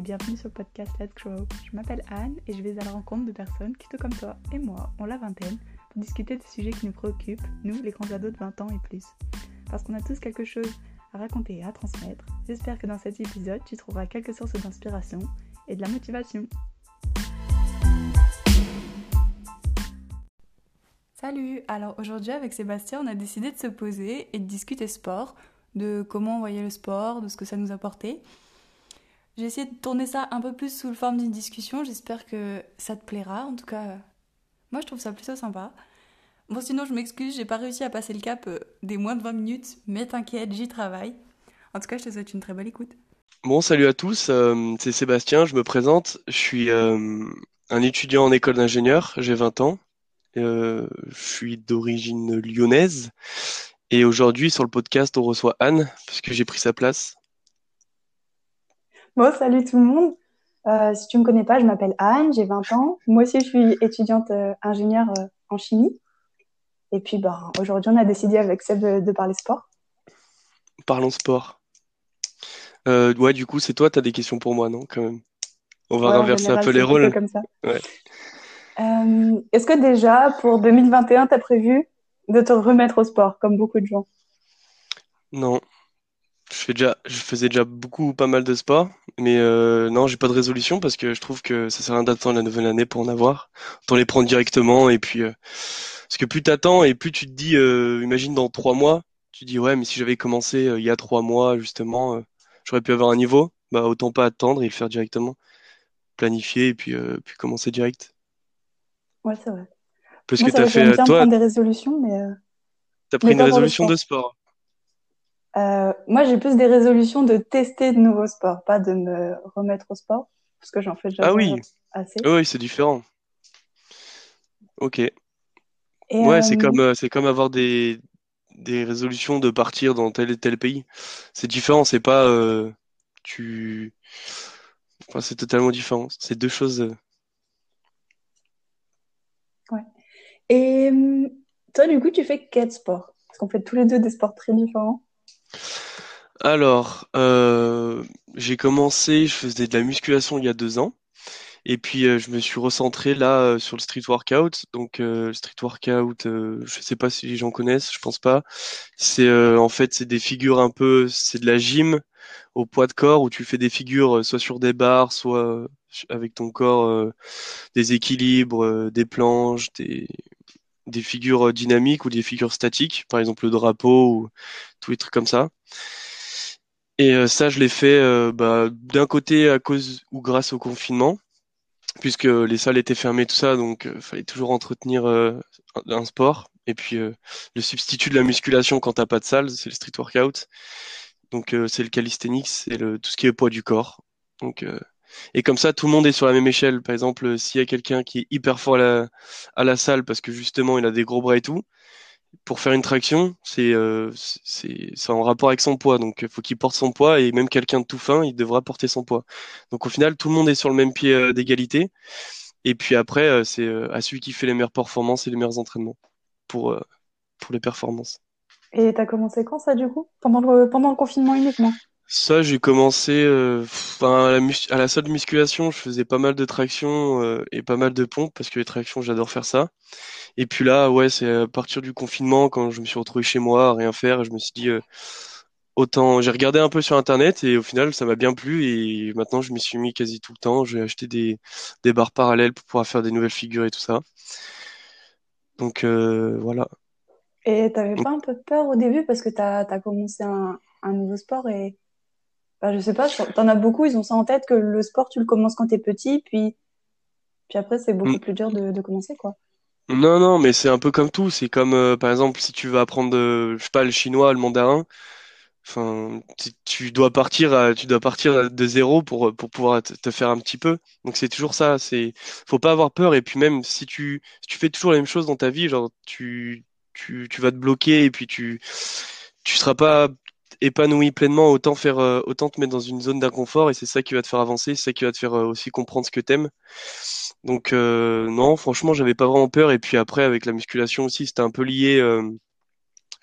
bienvenue sur le podcast Let's Grow. Je m'appelle Anne et je vais à la rencontre de personnes qui, tout comme toi et moi, ont la vingtaine pour discuter de sujets qui nous préoccupent, nous, les grands ados de 20 ans et plus. Parce qu'on a tous quelque chose à raconter et à transmettre, j'espère que dans cet épisode, tu trouveras quelques sources d'inspiration et de la motivation. Salut Alors aujourd'hui avec Sébastien, on a décidé de se poser et de discuter sport, de comment on voyait le sport, de ce que ça nous apportait. J'ai essayé de tourner ça un peu plus sous le forme d'une discussion. J'espère que ça te plaira. En tout cas, moi je trouve ça plutôt sympa. Bon, sinon je m'excuse, j'ai pas réussi à passer le cap euh, des moins de 20 minutes, mais t'inquiète, j'y travaille. En tout cas, je te souhaite une très belle écoute. Bon, salut à tous, euh, c'est Sébastien, je me présente. Je suis euh, un étudiant en école d'ingénieur, j'ai 20 ans. je suis d'origine lyonnaise. Et aujourd'hui, sur le podcast, on reçoit Anne, puisque j'ai pris sa place. Bon, salut tout le monde. Euh, si tu ne me connais pas, je m'appelle Anne, j'ai 20 ans. Moi aussi, je suis étudiante euh, ingénieure euh, en chimie. Et puis, ben, aujourd'hui, on a décidé avec Seb de, parler sport. Parlons sport. ouais, du coup, c'est toi, tu as des questions pour moi, non Quand même? On va renverser un peu les rôles. Comme ça. Est-ce que déjà, pour 2021, tu as prévu de te remettre au sport, comme beaucoup de gens? Non, je fais déjà, je faisais déjà beaucoup, pas mal de sport, mais euh, non, j'ai pas de résolution parce que je trouve que ça sert à rien d'attendre la nouvelle année pour en avoir. Autant les prendre directement et puis euh, parce que plus t'attends et plus tu te dis, euh, imagine dans trois mois, tu te dis ouais, mais si j'avais commencé il y a trois mois justement, j'aurais pu avoir un niveau. Bah autant pas attendre et le faire directement, planifier et puis puis commencer direct. Ouais, c'est vrai. Parce que t'as fait toi. des résolutions, mais. T'as pris une résolution de sport. Euh, moi, j'ai plus des résolutions de tester de nouveaux sports, pas de me remettre au sport, parce que j'en fais déjà ah oui. assez. oui, c'est différent. Ok. ouais, c'est euh, comme, euh, c'est comme avoir des, des résolutions de partir dans tel et tel pays. C'est différent, c'est pas. tu... Enfin, c'est totalement différent. C'est deux choses. Ouais. Et toi, du coup, tu fais quel sport Parce qu'on fait tous les deux des sports très différents. Alors, euh, j'ai commencé, je faisais de la musculation il y a deux ans. Et puis euh, je me suis recentré là euh, sur le street workout. Donc street workout, je sais pas si les gens connaissent, je pense pas. C'est en fait c'est des figures un peu, c'est de la gym au poids de corps où tu fais des figures soit sur des barres, soit avec ton corps, des équilibres, des planches, des des figures dynamiques ou des figures statiques, par exemple le drapeau ou tous les trucs comme ça. Et euh, ça, je l'ai fait euh, bah, d'un côté à cause ou grâce au confinement, puisque les salles étaient fermées, tout ça, donc euh, fallait toujours entretenir un sport. Et puis le substitut de la musculation quand t'as pas de salle, c'est le street workout. Donc c'est le calisthenics, c'est le tout ce qui est poids du corps. Et comme ça, tout le monde est sur la même échelle. Par exemple, s'il y a quelqu'un qui est hyper fort à la, salle parce que justement il a des gros bras et tout, pour faire une traction, c'est euh, en rapport avec son poids. Donc, il faut qu'il porte son poids et même quelqu'un de tout fin, il devra porter son poids. Donc, au final, tout le monde est sur le même pied euh, d'égalité. Et puis après, euh, c'est euh, à celui qui fait les meilleures performances et les meilleurs entraînements pour, pour les performances. Et tu as commencé quand ça, du coup? Pendant le, pendant le confinement uniquement? Ça, j'ai commencé euh, à, la à la salle de musculation, je faisais pas mal de tractions euh, et pas mal de pompes parce que les tractions, j'adore faire ça. Et puis là, ouais, c'est à partir du confinement quand je me suis retrouvé chez moi à rien faire, je me suis dit euh, autant. J'ai regardé un peu sur internet et au final, ça m'a bien plu et maintenant, je m'y suis mis quasi tout le temps. J'ai acheté des des barres parallèles pour pouvoir faire des nouvelles figures et tout ça. Donc voilà. Et t'avais pas un peu peur au début parce que t'as as commencé un, un nouveau sport et bah, je sais pas, t'en as beaucoup, ils ont ça en tête que le sport, tu le commences quand t'es petit, puis, puis après, c'est beaucoup mm. plus dur de, de commencer, quoi. Non, non, mais c'est un peu comme tout. C'est comme, euh, par exemple, si tu veux apprendre, je sais pas, le chinois, le mandarin, enfin, tu, dois partir, tu dois partir de zéro pour, pour pouvoir te, faire un petit peu. Donc c'est toujours ça. C'est, faut pas avoir peur. Et puis même si tu, si tu fais toujours la même chose dans ta vie, genre tu, tu, tu vas te bloquer et puis tu, tu seras pas épanoui pleinement, autant faire, euh, autant te mettre dans une zone d'inconfort et c'est ça qui va te faire avancer, c'est ça qui va te faire euh, aussi comprendre ce que t'aimes. Donc euh, non, franchement, j'avais pas vraiment peur. Et puis après, avec la musculation aussi, c'était un peu lié.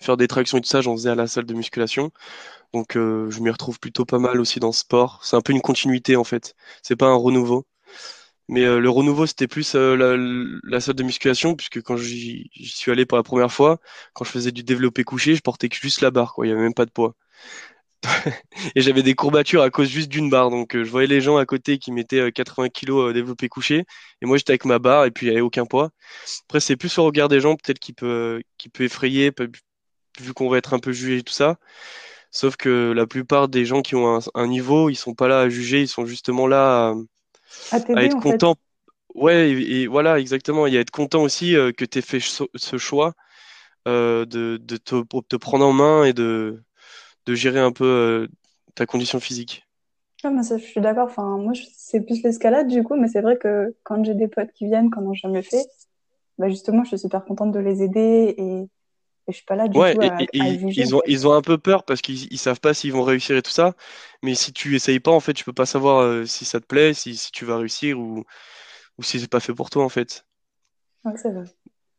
faire des tractions et tout ça, j'en faisais à la salle de musculation. Donc je m'y retrouve plutôt pas mal aussi dans ce sport. C'est un peu une continuité en fait. C'est pas un renouveau. Mais euh, le renouveau, c'était plus euh, la, la, salle de musculation, puisque quand j'y suis allé pour la première fois, quand je faisais du développé couché, je portais juste la barre, quoi. Il y avait même pas de poids. Et j'avais des courbatures à cause juste d'une barre. Donc, euh, je voyais les gens à côté qui mettaient 80 kilos développé couché, et moi j'étais avec ma barre et puis il n'y avait aucun poids. Après, c'est plus au regard des gens, peut-être qui peut, qui peut effrayer, vu qu'on va être un peu jugé et tout ça. Sauf que la plupart des gens qui ont un, un, niveau, ils sont pas là à juger, ils sont justement là à, à, être content. Ouais, et, voilà, exactement. Il y a être content aussi euh, que tu aies fait ce choix euh, de, de te, te, prendre en main et de, de gérer un peu euh, ta condition physique. Ah, ça, je suis d'accord. Enfin, moi, c'est plus l'escalade du coup, mais c'est vrai que quand j'ai des potes qui viennent, qui n'ont jamais fait, bah justement, je suis super contente de les aider et et je suis pas là du ouais, tout à, et, ils, ont, ils ont un peu peur parce qu'ils ils savent pas s'ils vont réussir et tout ça. Mais si tu essayes pas, en fait, tu peux pas savoir euh, si ça te plaît, si, si tu vas réussir ou, ou si c'est pas fait pour toi, en fait. Ouais, c'est vrai.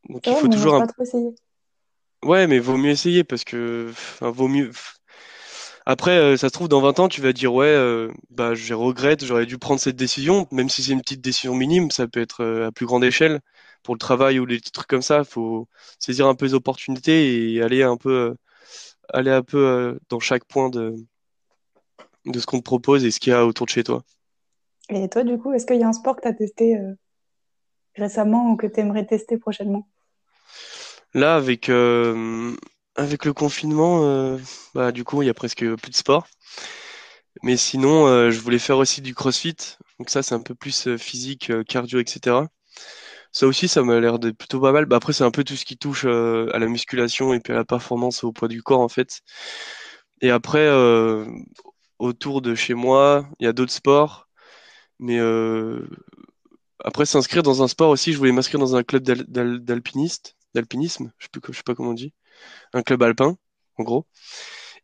Donc il faut toujours un... pas trop essayer. Ouais, mais vaut mieux essayer parce que enfin, vaut mieux. Après, euh, ça se trouve, dans 20 ans, tu vas dire, ouais, euh, bah, je regrette, j'aurais dû prendre cette décision, même si c'est une petite décision minime, ça peut être à plus grande échelle pour le travail ou les trucs comme ça. Il faut saisir un peu les opportunités et aller un peu, euh, aller un peu euh, dans chaque point de, de ce qu'on te propose et ce qu'il y a autour de chez toi. Et toi, du coup, est-ce qu'il y a un sport que tu as testé euh, récemment ou que tu aimerais tester prochainement? Là, avec, avec le confinement, bah, du coup, il y a presque plus de sport. Mais sinon, je voulais faire aussi du crossfit. Donc ça, c'est un peu plus physique, cardio, etc. Ça aussi, ça m'a l'air d'être plutôt pas mal. Bah, après, c'est un peu tout ce qui touche euh, à la musculation et puis à la performance au poids du corps, en fait. Et après, euh, autour de chez moi, il y a d'autres sports. Mais euh, après, s'inscrire dans un sport aussi, je voulais m'inscrire dans un club d'alpiniste, d'alpinisme, je sais, sais pas comment on dit. Un club alpin, en gros.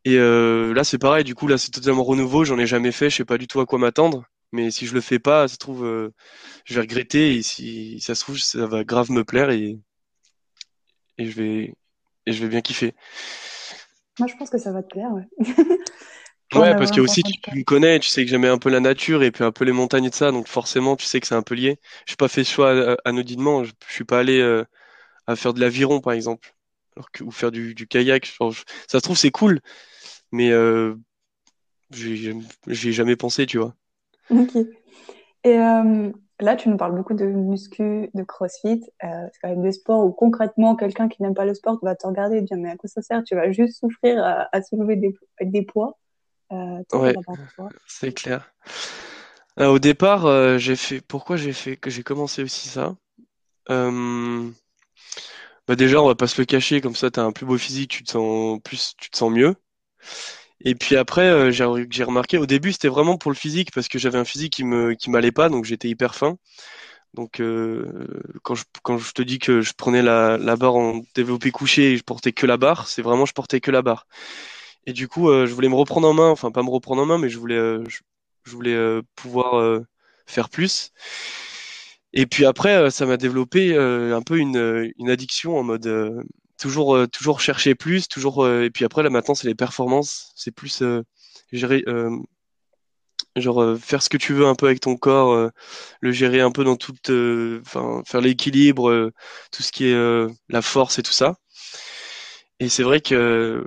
Et là, c'est pareil, du coup, là, c'est totalement renouveau, j'en ai jamais fait, je sais pas du tout à quoi m'attendre. Mais si je le fais pas, ça se trouve, euh, je vais regretter. Et si ça se trouve, ça va grave me plaire et, et, je, vais, et je vais bien kiffer. Moi, je pense que ça va te plaire, ouais. ouais, parce que aussi, tu, me connais, tu sais que j'aimais un peu la nature et puis un peu les montagnes et de ça. Donc forcément, tu sais que c'est un peu lié. Je n'ai pas fait ce choix anodinement. Je, ne suis pas allé euh, à faire de l'aviron, par exemple. Alors que, ou faire du, du kayak. ça se trouve, c'est cool. Mais euh, j'ai jamais pensé, tu vois. Ok. Et euh, là, tu nous parles beaucoup de muscu, de crossfit. Euh, c'est quand même des sports où concrètement, quelqu'un qui n'aime pas le sport va te regarder et dire Mais à quoi ça sert? Tu vas juste souffrir à, soulever des, des poids. Euh, ouais, c'est clair. Au départ, j'ai fait. Pourquoi j'ai fait que j'ai commencé aussi ça? Bah déjà, on va pas se le cacher, comme ça, tu as un plus beau physique, tu te sens plus, tu te sens mieux. Et puis après, euh, j'ai remarqué, au début, c'était vraiment pour le physique, parce que j'avais un physique qui me qui m'allait pas, donc j'étais hyper fin. Donc euh, quand je quand je te dis que je prenais la, la barre en développé couché et je portais que la barre, c'est vraiment je portais que la barre. Et du coup, euh, je voulais me reprendre en main, enfin pas me reprendre en main, mais je voulais je, je voulais pouvoir faire plus. Et puis après, ça m'a développé un peu une, une addiction en mode toujours euh, toujours chercher plus, toujours euh, et puis après là maintenant c'est les performances, c'est plus euh, gérer genre faire ce que tu veux un peu avec ton corps, le gérer un peu dans toute enfin faire l'équilibre, tout ce qui est la force et tout ça. Et c'est vrai que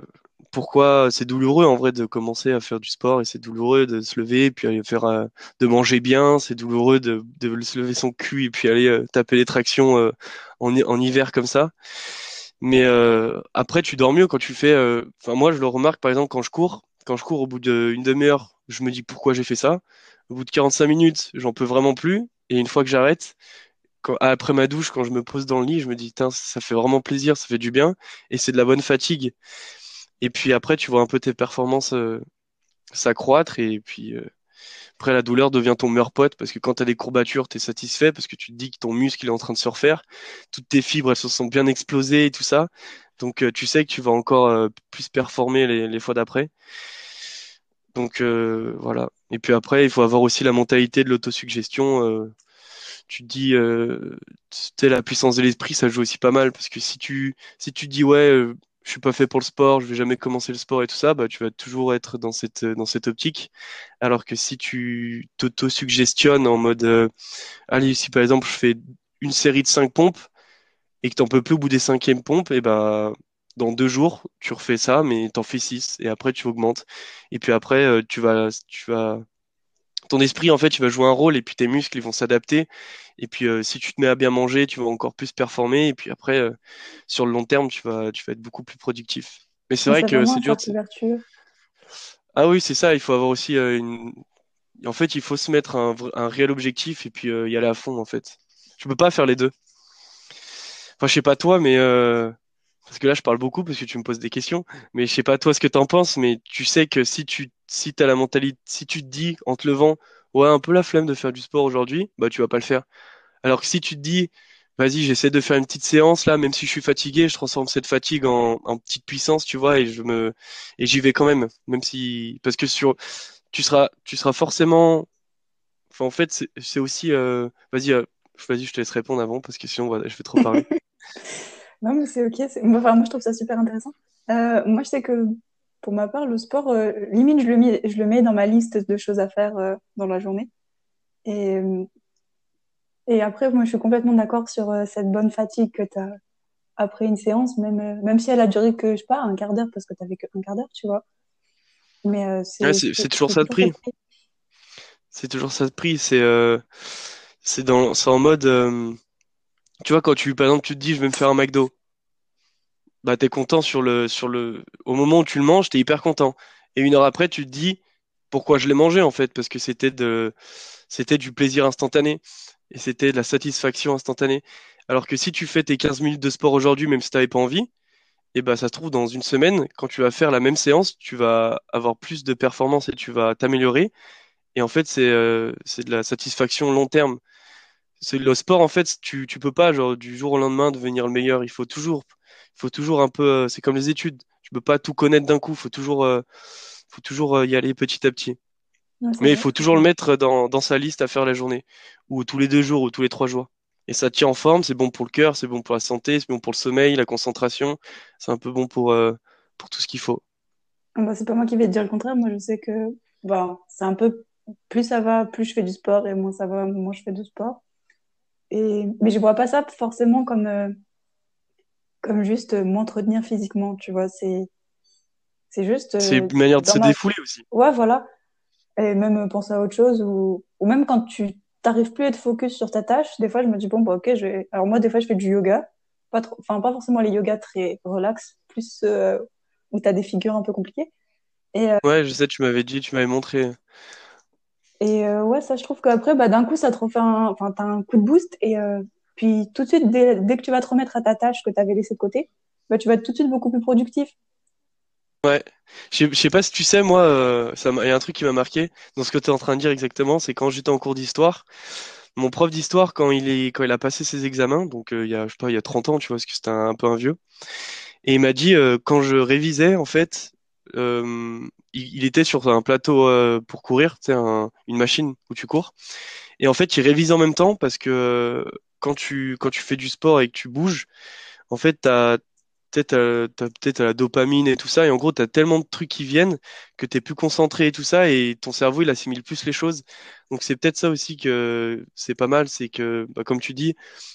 pourquoi c'est douloureux en vrai de commencer à faire du sport et c'est douloureux de se lever puis aller faire de manger bien, c'est douloureux de, se lever son cul et puis aller taper les tractions en, hiver comme ça. Mais euh, après, tu dors mieux quand tu fais. Euh, enfin, moi, je le remarque par exemple quand je cours. Quand je cours au bout d'une demi-heure, je me dis pourquoi j'ai fait ça. Au bout de 45 minutes, j'en peux vraiment plus. Et une fois que j'arrête, après ma douche, quand je me pose dans le lit, je me dis, ça fait vraiment plaisir, ça fait du bien. Et c'est de la bonne fatigue. Et puis après, tu vois un peu tes performances euh, s'accroître. Et puis, après, la douleur devient ton meilleur pote parce que quand tu as des courbatures, tu es satisfait parce que tu te dis que ton muscle est en train de se refaire. Toutes tes fibres, elles se sont bien explosées et tout ça. Donc, euh, tu sais que tu vas encore euh, plus performer les, fois d'après. Donc, euh, voilà. Et puis après, il faut avoir aussi la mentalité de l'autosuggestion. tu te dis, tu la puissance de l'esprit, ça joue aussi pas mal parce que si tu, si tu dis, ouais, je suis pas fait pour le sport, je vais jamais commencer le sport et tout ça, bah tu vas toujours être dans cette dans cette optique. Alors que si tu t'auto-suggestionnes en mode, euh, allez, si par exemple je fais une série de cinq pompes et que t'en peux plus au bout des cinquièmes pompes, et bah dans deux jours tu refais ça, mais t'en fais six et après tu augmentes. Et puis après euh, tu vas tu vas ton esprit en fait tu vas jouer un rôle et puis tes muscles ils vont s'adapter. Et puis euh, si tu te mets à bien manger tu vas encore plus performer. Et puis après euh, sur le long terme tu vas tu vas être beaucoup plus productif. Mais c'est vrai que c'est dur ah oui c'est ça. Il faut avoir aussi euh, une en fait il faut se mettre un, un réel objectif et puis y aller à fond en fait. Tu peux pas faire les deux. Enfin je sais pas toi mais parce que là je parle beaucoup parce que tu me poses des questions mais je sais pas toi ce que tu en penses mais tu sais que si tu si as la mentalité, si tu te dis en te levant, ouais, un peu la flemme de faire du sport aujourd'hui, bah tu vas pas le faire. Alors que si tu te dis, vas-y, j'essaie de faire une petite séance là, même si je suis fatigué, je transforme cette fatigue en, en petite puissance, tu vois, et je me et j'y vais quand même, même si parce que sur tu seras tu seras forcément, enfin en fait c'est aussi, euh... vas-y, euh... vas-y, je te laisse répondre avant parce que sinon je vais trop parler. non mais c'est ok, enfin, moi je trouve ça super intéressant. Euh, moi je sais que pour ma part, le sport, euh, limite, je le, mets, je le mets dans ma liste de choses à faire euh, dans la journée. Et, euh, et après, moi, je suis complètement d'accord sur cette bonne fatigue que tu as après une séance, même, même si elle a duré que, je sais pas, un quart d'heure, parce que tu n'avais qu'un quart d'heure, tu vois. Mais c'est toujours ça de prix. C'est toujours ça de prix. C'est c'est en mode tu vois quand tu par exemple tu te dis je vais me faire un McDo bah t'es content sur le sur le au moment où tu le manges, t'es hyper content. Et une heure après, tu te dis pourquoi je l'ai mangé en fait, parce que c'était de c'était du plaisir instantané et c'était de la satisfaction instantanée. Alors que si tu fais tes 15 minutes de sport aujourd'hui, même si t'avais pas envie, et bah ça se trouve dans une semaine, quand tu vas faire la même séance, tu vas avoir plus de performance et tu vas t'améliorer. Et en fait, c'est euh, c'est de la satisfaction long terme. C'est le sport en fait, tu tu peux pas genre du jour au lendemain devenir le meilleur. Il faut toujours faut toujours un peu, euh, c'est comme les études. Tu peux pas tout connaître d'un coup. Faut toujours, euh, faut toujours euh, y aller petit à petit. Mais il faut toujours le mettre dans, dans, sa liste à faire la journée, ou tous les deux jours, ou tous les trois jours. Et ça tient en forme, c'est bon pour le cœur, c'est bon pour la santé, c'est bon pour le sommeil, la concentration. C'est un peu bon pour, pour tout ce qu'il faut. Ah bah, c'est pas moi qui vais te dire le contraire. Moi, je sais que bah, c'est un peu plus ça va, plus je fais du sport, et moins ça va, moins je fais du sport. Et... Mais je vois pas ça forcément comme comme juste euh, m'entretenir physiquement, tu vois. C'est, c'est juste. c'est une manière de se défouler aussi. Ouais, voilà. Et même penser à autre chose ou, ou même quand tu t'arrives plus à être focus sur ta tâche, des fois je me dis bon, bah, ok, je vais... alors moi des fois je fais du yoga, pas trop, enfin pas forcément les yogas très relax, plus euh, où tu as des figures un peu compliquées. Et, euh, Ouais, je sais, tu m'avais dit, tu m'avais montré. Et ouais, ça je trouve qu'après, bah, d'un coup ça te refait un, enfin t'as un coup de boost et puis tout de suite, dès, que tu vas te remettre à ta tâche que tu avais laissée de côté, bah, tu vas être tout de suite beaucoup plus productif. Ouais, je sais pas si tu sais, moi, euh, il y a un truc qui m'a marqué dans ce que tu es en train de dire exactement, c'est quand j'étais en cours d'histoire, mon prof d'histoire, quand il quand il a passé ses examens, donc euh, il y a, je sais pas, il y a 30 ans, tu vois, parce que c'était un, peu un vieux, et il m'a dit, euh, quand je révisais, en fait, il, il, était sur un plateau pour courir, sais, une machine où tu cours, et en fait, il révise en même temps parce que quand tu, quand tu fais du sport et que tu bouges, en fait, tu as peut-être la dopamine et tout ça, et en gros, tu as tellement de trucs qui viennent que tu es plus concentré et tout ça, et ton cerveau, il assimile plus les choses. Donc c'est peut-être ça aussi que c'est pas mal, c'est que, bah, comme tu dis,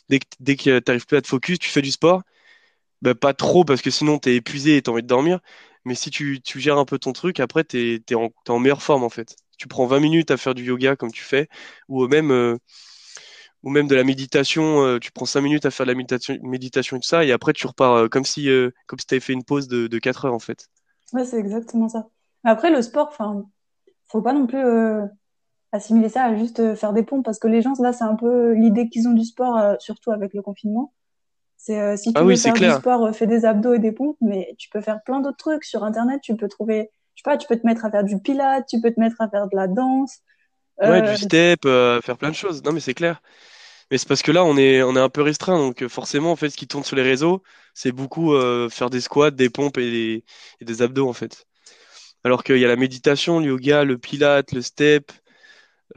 dès que, dès que tu n'arrives plus à te focus, tu fais du sport, bah, pas trop, parce que sinon tu es épuisé et tu as envie de dormir, mais si tu, tu gères un peu ton truc, après, tu es, en, meilleure forme, en fait. Tu prends 20 minutes à faire du yoga comme tu fais, ou même... Euh, ou même de la méditation, euh, tu prends 5 minutes à faire de la méditation, et tout ça, et après tu repars euh, comme si, euh, comme si tu avais fait une pause de, de 4 heures en fait. Ouais, c'est exactement ça. Après, le sport, enfin, faut pas non plus assimiler ça à juste faire des pompes, parce que les gens, là, c'est un peu l'idée qu'ils ont du sport, surtout avec le confinement. C'est si tu ah veux faire du sport, fais des abdos et des pompes, mais tu peux faire plein d'autres trucs sur Internet. Tu peux trouver, je sais pas, tu peux te mettre à faire du pilates, tu peux te mettre à faire de la danse. Ouais, du step, faire plein de choses. Non, mais c'est clair. Mais c'est parce que là, on est, on est un peu restreint. Donc, euh, forcément, en fait, ce qui tourne sur les réseaux, c'est beaucoup euh, faire des squats, des pompes et des, abdos, en fait. Alors qu'il y a la méditation, le yoga, le pilate, le step.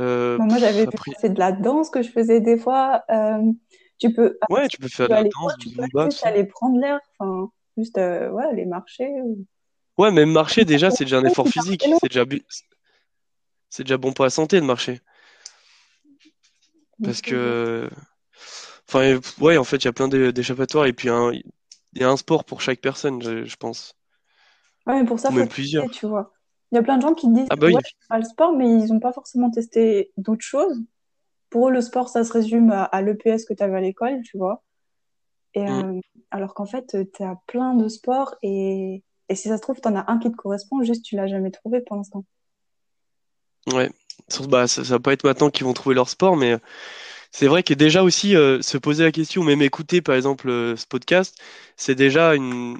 Euh, moi, j'avais vu c'est de la danse que je faisais des fois. Tu peux. Ouais, tu peux faire de la danse, tu peux aller prendre l'air. Enfin, Juste, euh, ouais, aller marcher. ou- Ouais, même marcher, déjà, c'est déjà un effort physique. C'est déjà, bu- c'est déjà bon pour la santé de marcher. Parce que, enfin, ouais, en fait, il y a plein d'é- d'échappatoires et puis un- il y a un sport pour chaque personne, je, je pense. Ouais, mais pour ça, Ou faut même tester, plusieurs. tu vois. Il y a plein de gens qui disent, Ah bah ouais, je fais pas le sport, mais ils n'ont pas forcément testé d'autres choses. Pour eux, le sport, ça se résume à, à l'EPS que tu avais à l'école, tu vois. Et, Mm. euh, alors qu'en fait, tu as plein de sports et, et si ça se trouve, tu en as un qui te correspond, juste tu l'as jamais trouvé pour l'instant. Ouais. Bah, ça, ça va pas être maintenant qu'ils vont trouver leur sport, mais c'est vrai que déjà aussi euh, se poser la question, même écouter par exemple euh, ce podcast, c'est déjà une,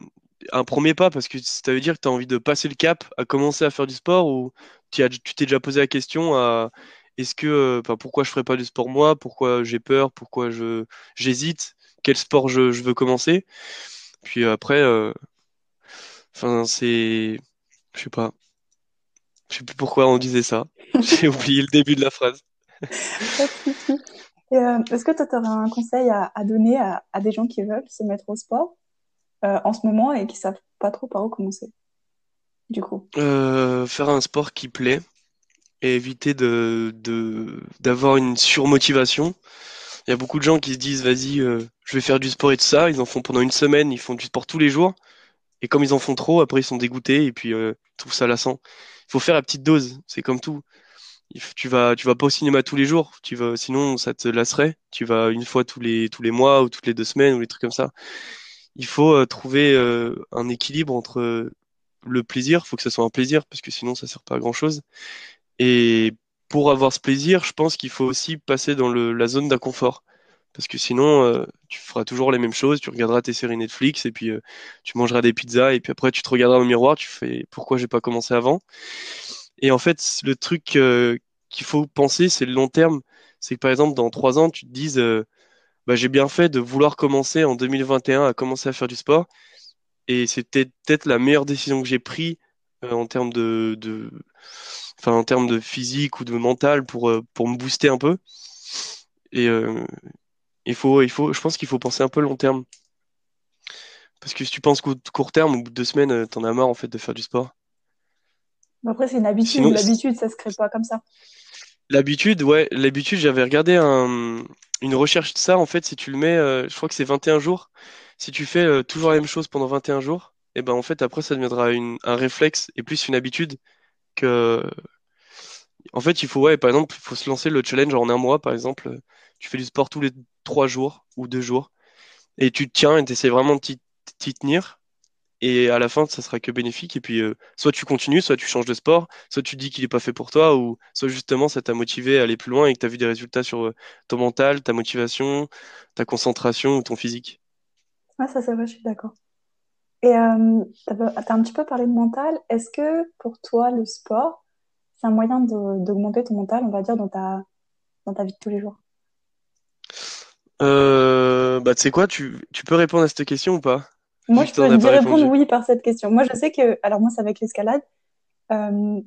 un premier pas parce que ça veut dire que tu as envie de passer le cap à commencer à faire du sport ou tu t'es déjà posé la question à est-ce que, euh, enfin, pourquoi je ferais pas du sport moi, pourquoi j'ai peur, pourquoi je j'hésite, quel sport je, je veux commencer? Puis après, euh, enfin, c'est, je sais pas, je sais plus pourquoi on disait ça. J'ai oublié le début de la phrase. Euh, est-ce que tu aurais un conseil à, à donner à, à des gens qui veulent se mettre au sport euh, en ce moment et qui savent pas trop par où commencer, du coup? Euh, faire un sport qui plaît et éviter de, d'avoir une surmotivation. Il y a beaucoup de gens qui se disent, vas-y, euh, je vais faire du sport et tout ça. Ils en font pendant une semaine, ils font du sport tous les jours. Et comme ils en font trop, après ils sont dégoûtés et puis euh, ils trouvent ça lassant. Il faut faire la petite dose, c'est comme tout. Tu vas, tu vas pas au cinéma tous les jours, tu vas, sinon ça te lasserait. Tu vas une fois tous les, tous les mois ou toutes les deux semaines ou les trucs comme ça. Il faut euh, trouver euh, un équilibre entre le plaisir, il faut que ça soit un plaisir parce que sinon ça sert pas à grand-chose. Et pour avoir ce plaisir, je pense qu'il faut aussi passer dans le, la zone d'inconfort. Parce que sinon, euh, tu feras toujours les mêmes choses, tu regarderas tes séries Netflix et puis euh, tu mangeras des pizzas et puis après tu te regarderas au miroir, tu fais pourquoi j'ai pas commencé avant? Et en fait, le truc euh, qu'il faut penser, c'est le long terme. C'est que par exemple, dans trois ans, tu te dises, bah, j'ai bien fait de vouloir commencer en 2021 à commencer à faire du sport et c'était peut-être la meilleure décision que j'ai prise en termes de, enfin, en termes de physique ou de mental pour, euh, pour me booster un peu. Et euh, il faut, il faut, je pense qu'il faut penser un peu long terme. Parce que si tu penses qu'au court terme, au bout de deux semaines, euh, t'en as marre en fait de faire du sport. Après, c'est une habitude. L'habitude, ça se crée pas comme ça. l'habitude, ouais, l'habitude, j'avais regardé un- une recherche de ça. En fait, si tu le mets, euh, je crois que c'est 21 jours. Si tu fais euh, toujours la même chose pendant 21 jours, et ben en fait après ça deviendra une, un réflexe et plus une habitude En fait, il faut, ouais, par exemple, il faut se lancer le challenge en un mois, par exemple. Tu fais du sport tous les trois jours ou deux jours et tu tiens et tu essaies vraiment de t'y tenir. Et à la fin, ça sera que bénéfique. Et puis, euh, soit tu continues, soit tu changes de sport, soit tu dis qu'il n'est pas fait pour toi, ou soit justement ça t'a motivé à aller plus loin et que tu as vu des résultats sur euh, ton mental, ta motivation, ta concentration ou ton physique. Ouais, ça, c'est vrai, je suis d'accord. Et euh, t'as, t'as un petit peu parlé de mental. Est-ce que pour toi, le sport, c'est un moyen d'augmenter ton mental, on va dire, dans ta, dans ta vie de tous les jours? Euh, bah, tu sais quoi, tu, tu peux répondre à cette question ou pas? Moi, je tu peux as pas répondre oui par cette question. Moi, je sais que, alors moi, c'est avec l'escalade. Euh,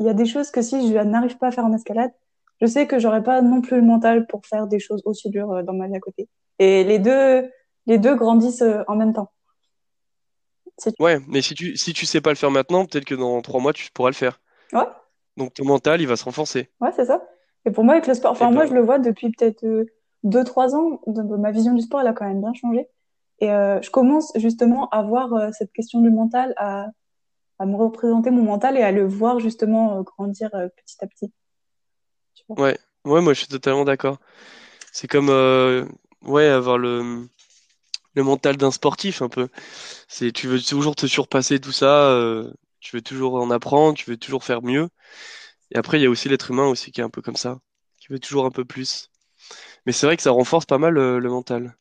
Il y a des choses que si je n'arrive pas à faire en escalade, je sais que j'aurais pas non plus le mental pour faire des choses aussi dures euh, dans ma vie à côté. Et les deux, les deux grandissent en même temps. Ouais, mais si tu, si tu sais pas le faire maintenant, peut-être que dans trois mois, tu pourras le faire. Ouais, Donc ton mental, il va se renforcer. ouais, c'est ça. Et pour moi, avec le sport, enfin, moi, je le vois depuis peut-être euh, deux, trois ans. ma vision du sport, elle a quand même bien changé. Et euh, je commence justement à voir euh, cette question du mental, à, à me représenter mon mental et à le voir justement euh, grandir euh, petit à petit. Tu vois. ouais, ouais, moi je suis totalement d'accord. C'est comme, euh, ouais, avoir le, le mental d'un sportif un peu. C'est, tu veux toujours te surpasser tout ça, euh, tu veux toujours en apprendre, tu veux toujours faire mieux. Et après, il y a aussi l'être humain aussi qui est un peu comme ça, qui veut toujours un peu plus. Mais c'est vrai que ça renforce pas mal euh, le mental.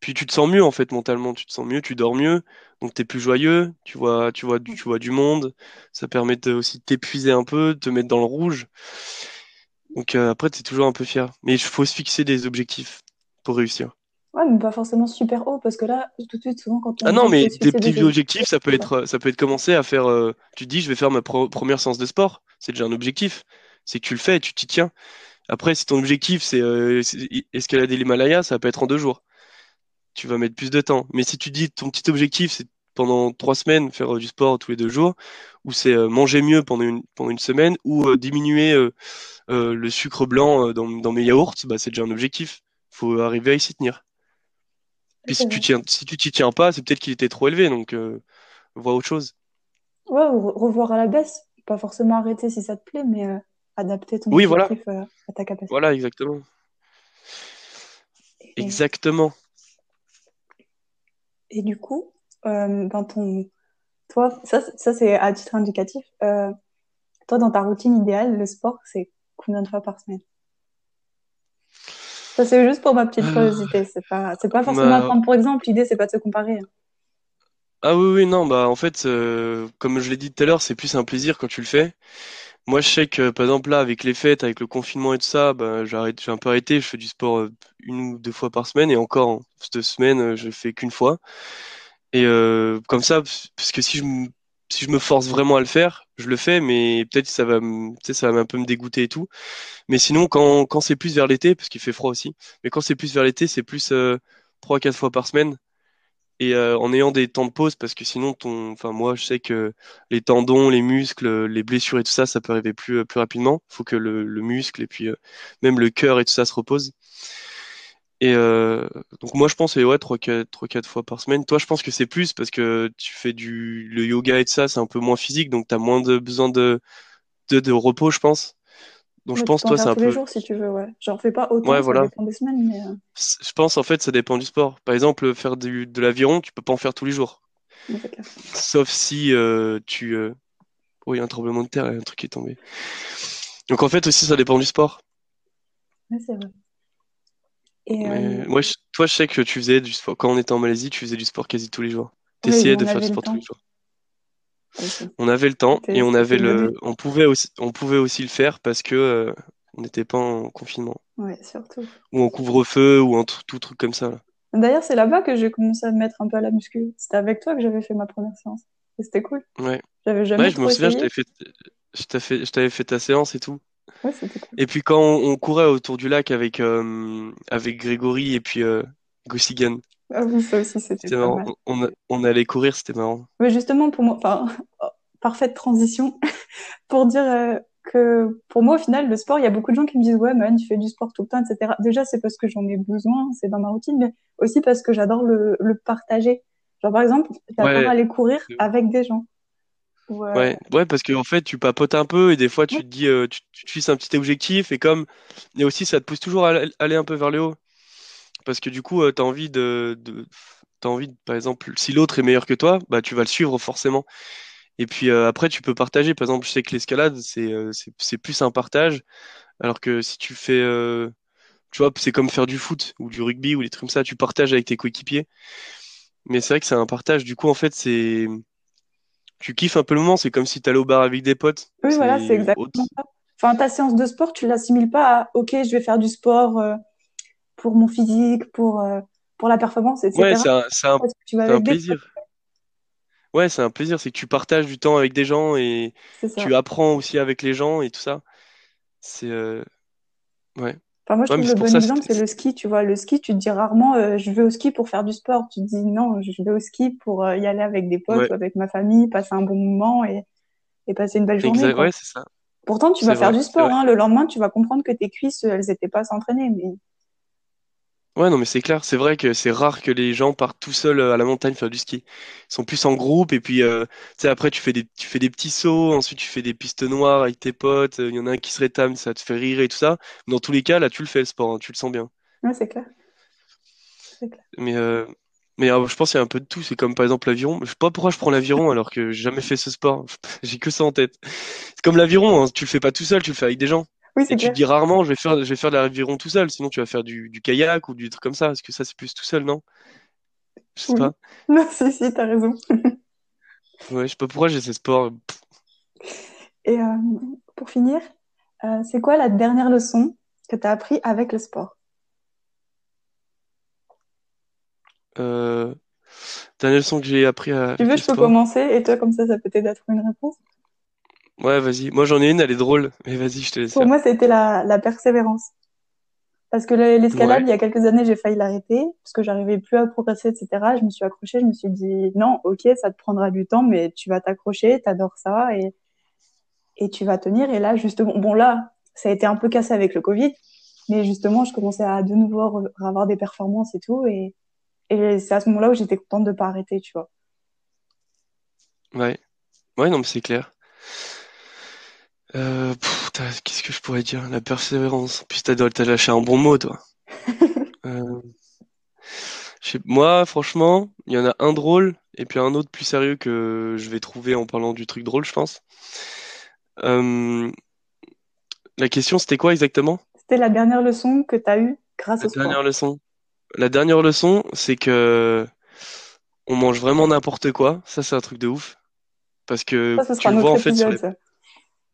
Puis tu te sens mieux en fait mentalement, tu te sens mieux, tu dors mieux, donc t'es plus joyeux, tu vois, tu vois, tu vois du monde, ça permet de, aussi de t'épuiser un peu, de te mettre dans le rouge. Donc euh, après t'es toujours un peu fier. Mais il faut se fixer des objectifs pour réussir. Ouais, mais pas forcément super haut, parce que là, tout de suite, souvent, quand on Ah non, mais des petits objectifs, objectifs, ça peut être, ça peut être commencer à faire. euh, tu te dis, je vais faire ma pro- première séance de sport. C'est déjà un objectif. C'est que tu le fais tu t'y tiens. Après, si ton objectif c'est euh, escalader l'Himalaya, ça peut être en deux jours. tu vas mettre plus de temps. Mais si tu dis ton petit objectif, c'est pendant trois semaines faire euh, du sport tous les deux jours, ou c'est manger mieux pendant une, pendant une semaine, ou diminuer le sucre blanc dans, dans mes yaourts, bah, c'est déjà un objectif. faut arriver à y s'y tenir. Puis si tu tiens, si tu t'y tiens pas, c'est peut-être qu'il était trop élevé, donc vois autre chose. Ouais, revoir à la baisse. Pas forcément arrêter si ça te plaît, mais adapter ton oui, objectif voilà. à ta capacité. Voilà, exactement. Exactement. Et du coup, euh, dans ton, toi, ça, ça c'est à titre indicatif. Euh, toi, dans ta routine idéale, le sport, c'est combien de fois par semaine? Ça, c'est juste pour ma petite euh, curiosité. C'est pas, c'est pas forcément bah... prendre pour exemple. L'idée, c'est pas de se comparer. Ah oui, oui, non, bah en fait, comme je l'ai dit tout à l'heure, c'est plus un plaisir quand tu le fais. Moi, je sais que, par exemple, là, avec les fêtes, avec le confinement et tout ça, bah, j'arrête, j'ai un peu arrêté. Je fais du sport une ou deux fois par semaine et encore, cette semaine, je fais qu'une fois. Et euh, comme ça, parce que si je, me, si je me force vraiment à le faire, je le fais, mais peut-être ça va, ça va un peu me dégoûter et tout. Mais sinon, quand, quand c'est plus vers l'été, parce qu'il fait froid aussi, mais quand c'est plus vers l'été, c'est plus euh, 3-4 fois par semaine. Et euh, en ayant des temps de pause, parce que sinon, ton, enfin moi, je sais que les tendons, les muscles, les blessures et tout ça, ça peut arriver plus, plus rapidement. Il faut que le, le muscle et puis euh, même le cœur et tout ça se repose. Et euh, donc moi je pense ouais 3 4 3 4 fois par semaine. Toi je pense que c'est plus parce que tu fais du le yoga et tout ça, c'est un peu moins physique donc tu as moins de besoin de, de, de repos je pense. Donc je pense toi c'est un tous peu les jours si tu veux ouais. J'en fais pas autant ouais, voilà. ça dépend des semaines mais euh... Je pense en fait ça dépend du sport. Par exemple faire du, de l'aviron, tu peux pas en faire tous les jours. Sauf si euh, tu euh... oh il y a un tremblement de terre, il y a un truc qui est tombé. Donc en fait aussi ça dépend du sport. Ouais, c'est vrai. Euh, moi, toi, je sais que tu faisais du sport. Quand on était en Malaisie, tu faisais du sport quasi tous les jours. Tu essayais de faire du sport tous les jours. On avait le temps et on avait le, on pouvait aussi, on pouvait aussi le faire parce que euh, on n'était pas en confinement. Ouais, surtout. Ou en couvre-feu ou en tout truc comme ça. D'ailleurs, c'est là-bas que j'ai commencé à me mettre un peu à la muscu. C'était avec toi que j'avais fait ma première séance. Et c'était cool. Ouais. J'avais jamais ouais, je me souviens, je t'avais fait, je t'avais fait ta séance et tout. Et puis quand on, courait autour du lac avec, euh, avec Grégory et puis euh, Gossigan. Ah oui, ça aussi, c'était marrant. On, on, allait courir, c'était marrant. Mais justement, pour moi, enfin, parfaite transition pour dire euh, que pour moi, au final, le sport, il y a beaucoup de gens qui me disent Ouais, man, tu fais du sport tout le temps, etc. Déjà, c'est parce que j'en ai besoin, c'est dans ma routine, mais aussi parce que j'adore le, le partager. Genre, par exemple, j'adore ouais. aller courir avec des gens. Ouais, ouais, parce qu'en en fait, tu papotes un peu et des fois, tu te dis, euh, tu, tu te fixes un petit objectif et comme, et aussi, ça te pousse toujours à aller un peu vers le haut. Parce que du coup, euh, tu as envie de, de t'as envie, par exemple, si l'autre est meilleur que toi, bah, tu vas le suivre forcément. Et puis euh, après, tu peux partager. Par exemple, je sais que l'escalade, c'est euh, c'est c'est plus un partage. Alors que si tu fais, euh, tu vois, c'est comme faire du foot ou du rugby ou des trucs comme ça, tu partages avec tes coéquipiers. Mais c'est vrai que c'est un partage. Du coup, en fait, c'est tu kiffes un peu le moment, c'est comme si tu allais au bar avec des potes. Oui, voilà, c'est exactement ça. Enfin, ta séance de sport, tu l'assimiles pas à OK, je vais faire du sport euh, pour mon physique, pour, euh, pour la performance, etc. Ouais, c'est un, un, un plaisir. Ouais, c'est un plaisir, c'est que tu partages du temps avec des gens et tu apprends aussi avec les gens et tout ça. C'est. Euh... Ouais. Enfin, moi, je trouve le bon exemple, c'est le ski. Tu vois, le ski, tu te dis rarement, euh, je vais au ski pour faire du sport. Tu te dis non, je vais au ski pour euh, y aller avec des potes ou avec ma famille, passer un bon moment et, et passer une belle journée. Exact, ouais, c'est ça. Pourtant, tu vas faire du sport. Hein, le lendemain, tu vas comprendre que tes cuisses, elles n'étaient pas s'entraîner. Mais... Ouais, non, mais c'est clair. C'est vrai que c'est rare que les gens partent tout seuls euh, à la montagne faire du ski. Ils sont plus en groupe et puis, euh, tu sais, après, tu fais des, tu fais des petits sauts. Ensuite, tu fais des pistes noires avec tes potes. Il y en a un qui se rétame, ça te fait rire et tout ça. Dans tous les cas, là, tu le fais le sport. Hein, tu le sens bien. Ouais, c'est clair. clair. Mais, euh, mais je pense qu'il y a un peu de tout. C'est comme par exemple l'aviron. Je sais pas pourquoi je prends l'aviron alors que j'ai jamais fait ce sport. J'ai que ça en tête. C'est comme l'aviron. Hein, tu le fais pas tout seul, tu le fais avec des gens. Oui, et tu te dis rarement, je vais faire, je vais faire de l'aviron tout seul. Sinon, tu vas faire du, du kayak ou du truc comme ça. Est-ce que ça, c'est plus tout seul, non? Je sais oui. pas. Non, si, si, t'as raison. ouais, je sais pas pourquoi j'ai ces sports. Et euh, pour finir, euh, c'est quoi la dernière leçon que tu as appris avec le sport? Euh, Dernière leçon que j'ai appris à. Tu veux, je peux commencer et toi, comme ça, ça peut t'aider à trouver une réponse? Ouais, vas-y. Moi, j'en ai une, elle est drôle. Mais vas-y, je te laisse. Pour faire. moi, c'était la, la persévérance. Parce que l'escalade, il y a quelques années, j'ai failli l'arrêter parce que j'arrivais plus à progresser, etc. Je me suis accrochée, je me suis dit non, ok, ça te prendra du temps, mais tu vas t'accrocher, t'adores ça et et tu vas tenir. Et là, justement, bon là, ça a été un peu cassé avec le Covid, mais justement, je commençais à de nouveau avoir des performances et tout, et et c'est à ce moment-là où j'étais contente de pas arrêter, tu vois. Ouais, ouais, non, mais c'est clair. Euh, qu'est-ce que je pourrais dire? La persévérance. Puis t'as, t'as lâché un bon mot, toi. Euh, moi, franchement, il y en a un drôle et puis un autre plus sérieux que je vais trouver en parlant du truc drôle, je pense. Euh, la question, c'était quoi exactement? C'était la dernière leçon que tu as eue grâce La au sport. dernière leçon. La dernière leçon, c'est que on mange vraiment n'importe quoi. Ça, c'est un truc de ouf. Parce que Ça, ce tu sera un le vois en fait sur les.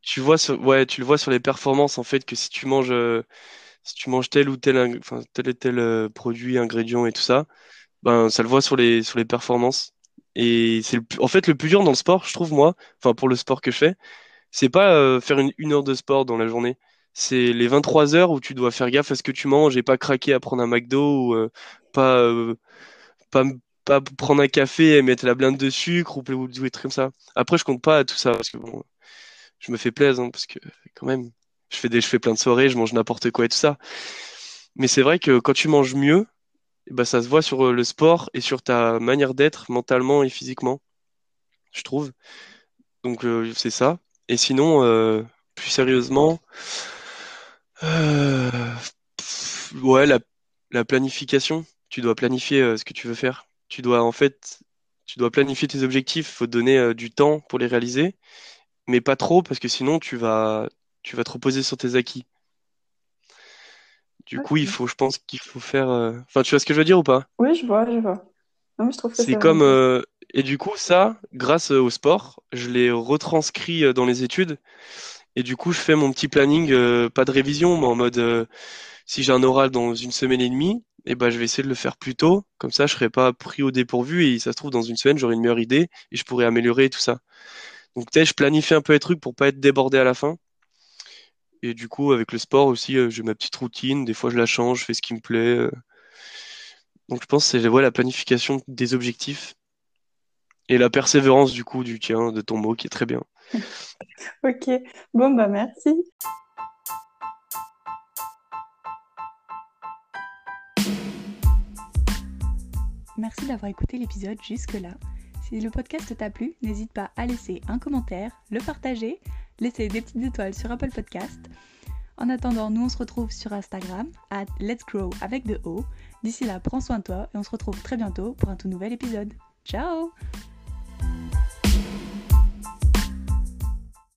Tu vois sur, ouais, tu le vois sur les performances en fait que si tu manges, euh, si tu manges tel ou tel, enfin tel et tel euh, produit, ingrédient et tout ça, ben ça le voit sur les sur les performances. Et c'est en fait le plus dur dans le sport, je trouve moi, enfin pour le sport que je fais, c'est pas euh, faire une, une heure de sport dans la journée. C'est les 23 heures où tu dois faire gaffe à ce que tu manges et pas craquer à prendre un McDo ou euh, pas, euh, pas, pas prendre un café et mettre la blinde de sucre ou, ou des trucs comme ça. Après, je compte pas à tout ça parce que bon, je me fais plaisir hein, parce que quand même, je fais des, je fais plein de soirées, je mange n'importe quoi et tout ça. Mais c'est vrai que quand tu manges mieux, ben, ça se voit sur euh, le sport et sur ta manière d'être mentalement et physiquement, je trouve. Donc euh, c'est ça. Et sinon, euh, plus sérieusement, euh, ouais, la, la planification. Tu dois planifier euh, ce que tu veux faire. Tu dois en fait, tu dois planifier tes objectifs. Faut te donner du temps pour les réaliser, mais pas trop parce que sinon tu vas, tu vas te reposer sur tes acquis. Du coup, il faut, je pense qu'il faut faire. euh, Enfin, tu vois ce que je veux dire ou pas? Oui, je vois, je vois. Non, mais je trouve que c'est comme euh, et du coup ça, grâce euh, au sport, je l'ai retranscrit euh, dans les études. Et du coup, je fais mon petit planning, euh, pas de révision, mais en mode euh, si j'ai un oral dans une semaine et demie, et ben je vais essayer de le faire plus tôt. Comme ça, je serai pas pris au dépourvu et ça se trouve dans une semaine, j'aurai une meilleure idée et je pourrai améliorer tout ça. Donc peut-être je planifie un peu les trucs pour pas être débordé à la fin. Et du coup, avec le sport aussi, euh, j'ai ma petite routine. Des fois, je la change, je fais ce qui me plaît. euh. Donc je pense que c'est ouais, la planification des objectifs et la persévérance du coup du tien, de ton mot qui est très bien. Ok. Bon, bah merci. Merci d'avoir écouté l'épisode jusque-là. Si le podcast t'a plu, n'hésite pas à laisser un commentaire, le partager, laisser des petites étoiles sur Apple Podcast. En attendant, nous on se retrouve sur Instagram, at Let's Grow avec de O. D'ici là, prends soin de toi et on se retrouve très bientôt pour un tout nouvel épisode. Ciao